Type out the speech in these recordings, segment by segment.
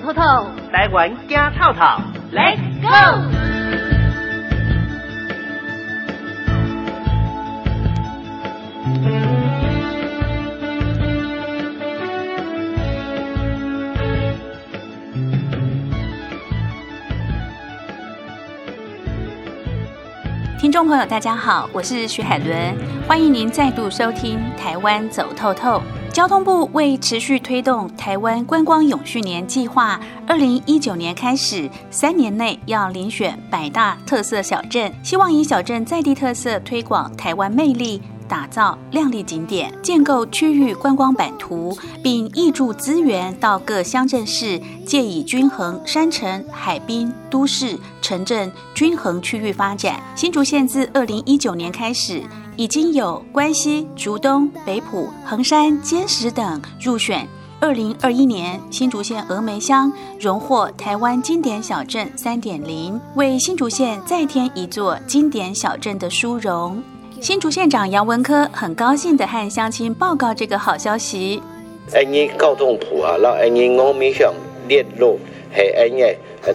走透透，台湾加套套，Let's go！听众朋友，大家好，我是徐海伦，欢迎您再度收听《台湾走透透》。交通部为持续推动台湾观光永续年计划，二零一九年开始，三年内要遴选百大特色小镇，希望以小镇在地特色推广台湾魅力。打造亮丽景点，建构区域观光版图，并挹注资源到各乡镇市，借以均衡山城、海滨、都市、城镇均衡区域发展。新竹县自二零一九年开始，已经有关西、竹东、北埔、横山、尖石等入选。二零二一年，新竹县峨眉乡荣获台湾经典小镇三点零，为新竹县再添一座经典小镇的殊荣。新竹县长杨文科很高兴地和乡亲报告这个好消息。安尼交通埔啊，让安尼峨眉乡列入系安尼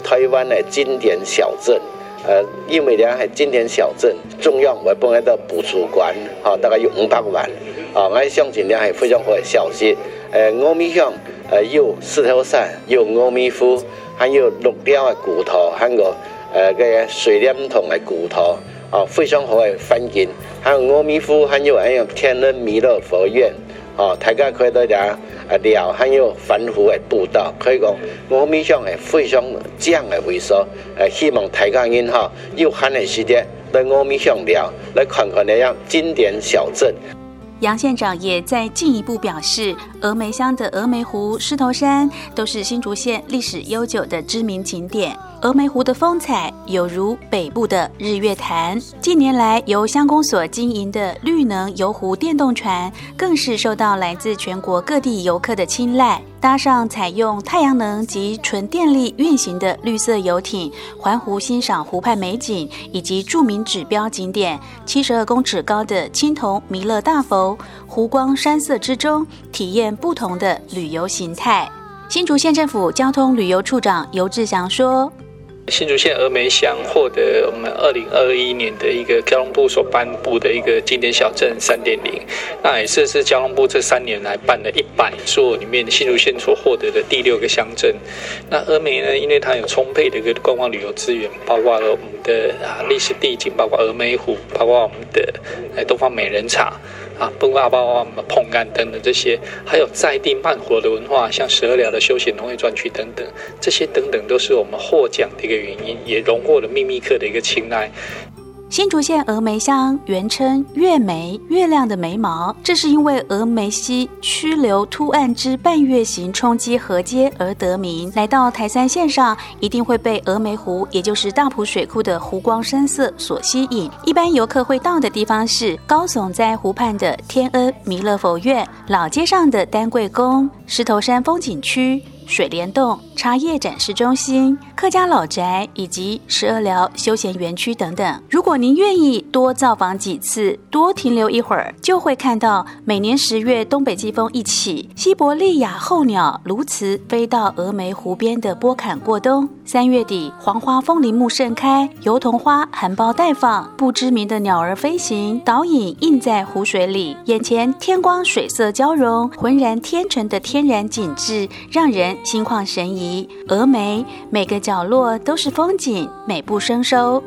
台湾的经典小镇。呃，因为咧系经典小镇，中央会帮一个补助馆，哈，大概有五百万。啊，我相信咧系非常好的消息。呃，峨眉乡呃有石头山，有峨眉湖，还有鹿雕的骨头，还有呃个水帘洞的骨头。啊，非常好的风景，还有峨眉湖，还有还有天人弥勒佛院，哦，大家可以在啊聊，还有繁华的步道，可以讲峨眉乡系非常样的会所，呃，希望大家因哈有闲的时间来峨眉乡聊，来看看那样经典小镇。杨县长也在进一步表示，峨眉乡的峨眉湖、狮头山都是新竹县历史悠久的知名景点。峨眉湖的风采有如北部的日月潭，近年来由乡公所经营的绿能游湖电动船，更是受到来自全国各地游客的青睐。搭上采用太阳能及纯电力运行的绿色游艇，环湖欣赏湖畔美景，以及著名指标景点七十二公尺高的青铜弥勒大佛，湖光山色之中，体验不同的旅游形态。新竹县政府交通旅游处长尤志祥说。新竹县峨眉乡获得我们二零二一年的一个交通部所颁布的一个经典小镇三点零，那也是是交通部这三年来办的一百座里面新竹县所获得的第六个乡镇。那峨眉呢，因为它有充沛的一个观光旅游资源，包括了我们的啊历史地景，包括峨眉湖，包括我们的哎东方美人茶。啊，包括包括碰干等等这些，还有在地慢活的文化，像十二寮的休闲农业专区等等，这些等等都是我们获奖的一个原因，也荣获了秘密客的一个青睐。新竹县峨眉乡原称月眉，月亮的眉毛，这是因为峨眉溪曲流突岸之半月形冲击河阶而得名。来到台三线上，一定会被峨眉湖，也就是大埔水库的湖光山色所吸引。一般游客会到的地方是高耸在湖畔的天恩弥勒佛院、老街上的丹桂宫、石头山风景区。水帘洞、茶叶展示中心、客家老宅以及十二寮休闲园区等等。如果您愿意多造访几次，多停留一会儿，就会看到每年十月东北季风一起，西伯利亚候鸟鸬鹚飞到峨眉湖边的波坎过冬。三月底，黄花风铃木盛开，油桐花含苞待放，不知名的鸟儿飞行，倒影映在湖水里，眼前天光水色交融，浑然天成的天然景致，让人。心旷神怡，峨眉每个角落都是风景，美不胜收。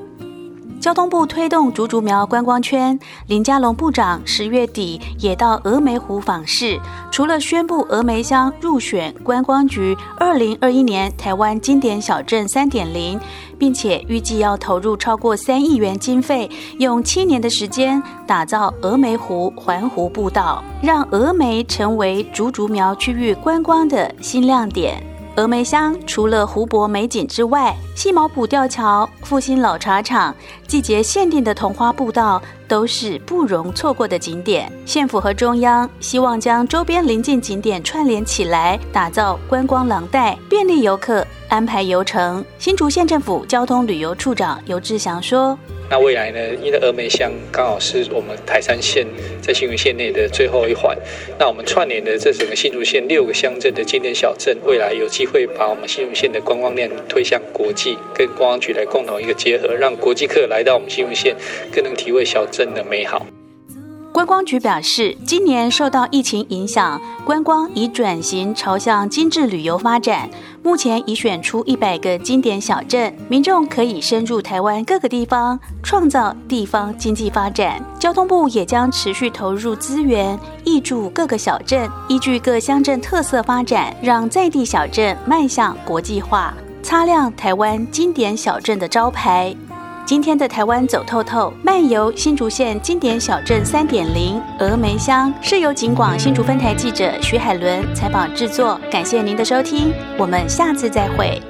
交通部推动竹竹苗观光圈，林佳龙部长十月底也到峨眉湖访视。除了宣布峨眉乡入选观光局二零二一年台湾经典小镇三点零，并且预计要投入超过三亿元经费，用七年的时间打造峨眉湖环湖步道，让峨眉成为竹竹苗区域观光的新亮点。峨眉乡除了湖泊美景之外，细毛浦吊桥、复兴老茶厂、季节限定的桐花步道，都是不容错过的景点。县府和中央希望将周边邻近景点串联起来，打造观光廊带，便利游客安排游程。新竹县政府交通旅游处长尤志祥说。那未来呢，因为峨眉乡刚好是我们台山县在新竹县内的最后一环，那我们串联的这整个新竹县六个乡镇的经典小镇，未来有机会把我们新竹县的观光链推向国际，跟观光局来共同一个结合，让国际客来到我们新竹县，更能体会小镇的美好。观光局表示，今年受到疫情影响，观光已转型朝向精致旅游发展。目前已选出一百个经典小镇，民众可以深入台湾各个地方，创造地方经济发展。交通部也将持续投入资源，挹注各个小镇，依据各乡镇特色发展，让在地小镇迈向国际化，擦亮台湾经典小镇的招牌。今天的台湾走透透，漫游新竹县经典小镇三点零峨眉乡，是由景广新竹分台记者徐海伦采访制作。感谢您的收听，我们下次再会。